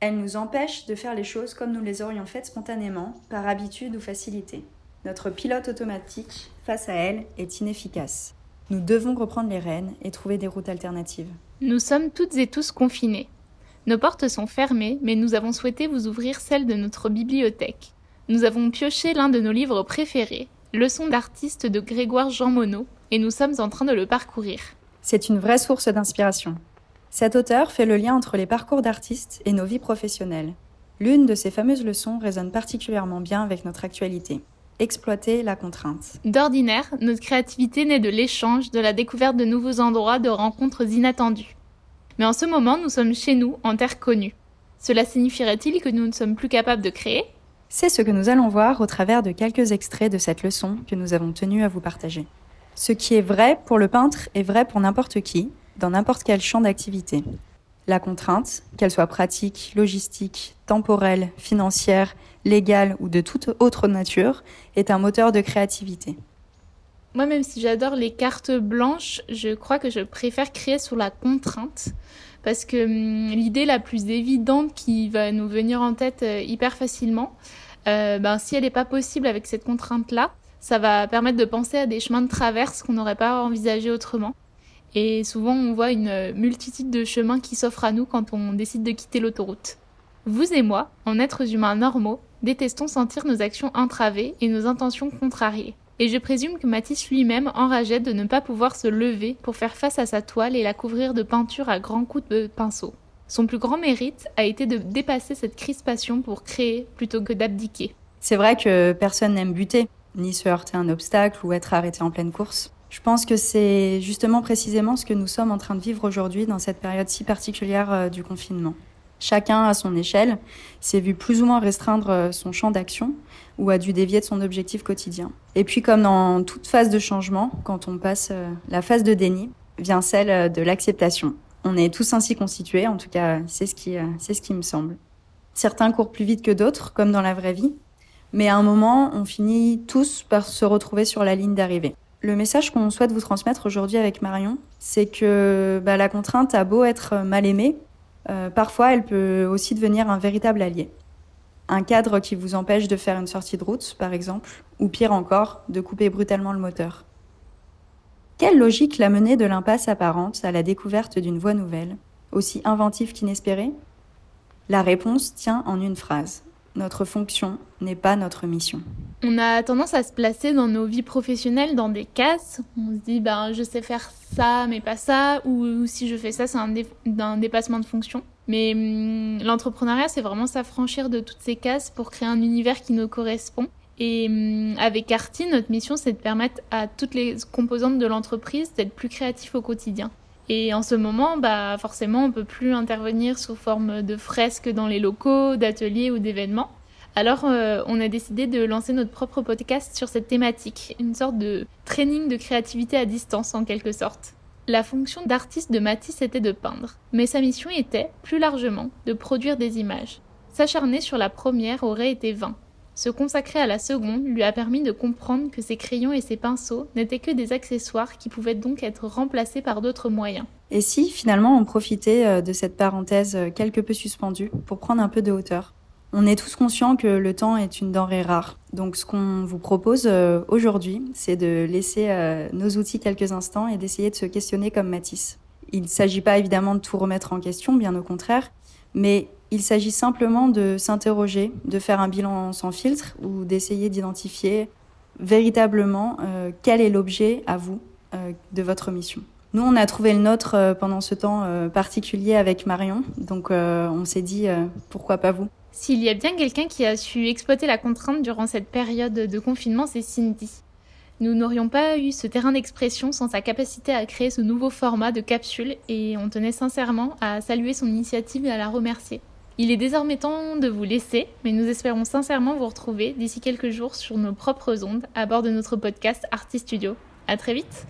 Elle nous empêche de faire les choses comme nous les aurions faites spontanément, par habitude ou facilité. Notre pilote automatique, face à elle, est inefficace. Nous devons reprendre les rênes et trouver des routes alternatives. Nous sommes toutes et tous confinés. Nos portes sont fermées, mais nous avons souhaité vous ouvrir celle de notre bibliothèque. Nous avons pioché l'un de nos livres préférés, Leçon d'artiste de Grégoire Jean Monod, et nous sommes en train de le parcourir. C'est une vraie source d'inspiration. Cet auteur fait le lien entre les parcours d'artistes et nos vies professionnelles. L'une de ces fameuses leçons résonne particulièrement bien avec notre actualité. Exploiter la contrainte. D'ordinaire, notre créativité naît de l'échange, de la découverte de nouveaux endroits, de rencontres inattendues. Mais en ce moment, nous sommes chez nous, en terre connue. Cela signifierait-il que nous ne sommes plus capables de créer? C'est ce que nous allons voir au travers de quelques extraits de cette leçon que nous avons tenu à vous partager. Ce qui est vrai pour le peintre est vrai pour n'importe qui, dans n'importe quel champ d'activité. La contrainte, qu'elle soit pratique, logistique, temporelle, financière, légale ou de toute autre nature, est un moteur de créativité. Moi, même si j'adore les cartes blanches, je crois que je préfère créer sous la contrainte. Parce que hum, l'idée la plus évidente qui va nous venir en tête euh, hyper facilement, euh, ben, si elle n'est pas possible avec cette contrainte-là, ça va permettre de penser à des chemins de traverse qu'on n'aurait pas envisagé autrement. Et souvent, on voit une multitude de chemins qui s'offrent à nous quand on décide de quitter l'autoroute. Vous et moi, en êtres humains normaux, détestons sentir nos actions entravées et nos intentions contrariées. Et je présume que Matisse lui-même enrageait de ne pas pouvoir se lever pour faire face à sa toile et la couvrir de peinture à grands coups de pinceau. Son plus grand mérite a été de dépasser cette crispation pour créer plutôt que d'abdiquer. C'est vrai que personne n'aime buter, ni se heurter à un obstacle ou être arrêté en pleine course. Je pense que c'est justement précisément ce que nous sommes en train de vivre aujourd'hui dans cette période si particulière euh, du confinement. Chacun à son échelle s'est vu plus ou moins restreindre euh, son champ d'action ou a dû dévier de son objectif quotidien. Et puis comme dans toute phase de changement, quand on passe euh, la phase de déni, vient celle de l'acceptation. On est tous ainsi constitués, en tout cas c'est ce qui, c'est ce qui me semble. Certains courent plus vite que d'autres, comme dans la vraie vie, mais à un moment, on finit tous par se retrouver sur la ligne d'arrivée. Le message qu'on souhaite vous transmettre aujourd'hui avec Marion, c'est que bah, la contrainte a beau être mal aimée, euh, parfois elle peut aussi devenir un véritable allié. Un cadre qui vous empêche de faire une sortie de route, par exemple, ou pire encore, de couper brutalement le moteur. Quelle logique l'a mené de l'impasse apparente à la découverte d'une voie nouvelle, aussi inventive qu'inespérée? La réponse tient en une phrase notre fonction n'est pas notre mission. On a tendance à se placer dans nos vies professionnelles dans des cases. On se dit, ben, je sais faire ça, mais pas ça, ou, si je fais ça, c'est un, dépassement de fonction. Mais hum, l'entrepreneuriat, c'est vraiment s'affranchir de toutes ces cases pour créer un univers qui nous correspond. Et hum, avec Arti, notre mission, c'est de permettre à toutes les composantes de l'entreprise d'être plus créatifs au quotidien. Et en ce moment, bah, forcément, on peut plus intervenir sous forme de fresques dans les locaux, d'ateliers ou d'événements. Alors, euh, on a décidé de lancer notre propre podcast sur cette thématique, une sorte de training de créativité à distance en quelque sorte. La fonction d'artiste de Matisse était de peindre, mais sa mission était, plus largement, de produire des images. S'acharner sur la première aurait été vain. Se consacrer à la seconde lui a permis de comprendre que ses crayons et ses pinceaux n'étaient que des accessoires qui pouvaient donc être remplacés par d'autres moyens. Et si finalement on profitait euh, de cette parenthèse euh, quelque peu suspendue pour prendre un peu de hauteur? On est tous conscients que le temps est une denrée rare. Donc ce qu'on vous propose euh, aujourd'hui, c'est de laisser nos outils quelques instants et d'essayer de se questionner comme Matisse. Il ne s'agit pas évidemment de tout remettre en question, bien au contraire, mais Il s'agit simplement de s'interroger, de faire un bilan sans filtre ou d'essayer d'identifier véritablement euh, quel est l'objet à vous euh, de votre mission. Nous, on a trouvé le nôtre euh, pendant ce temps particulier avec Marion, donc on s'est dit pourquoi pas vous? S'il y a bien quelqu'un qui a su exploiter la contrainte durant cette période de confinement, c'est Cindy. Nous n'aurions pas eu ce terrain d'expression sans sa capacité à créer ce nouveau format de capsule et on tenait sincèrement à saluer son initiative et à la remercier. Il est désormais temps de vous laisser, mais nous espérons sincèrement vous retrouver d'ici quelques jours sur nos propres ondes à bord de notre podcast Artist Studio. À très vite!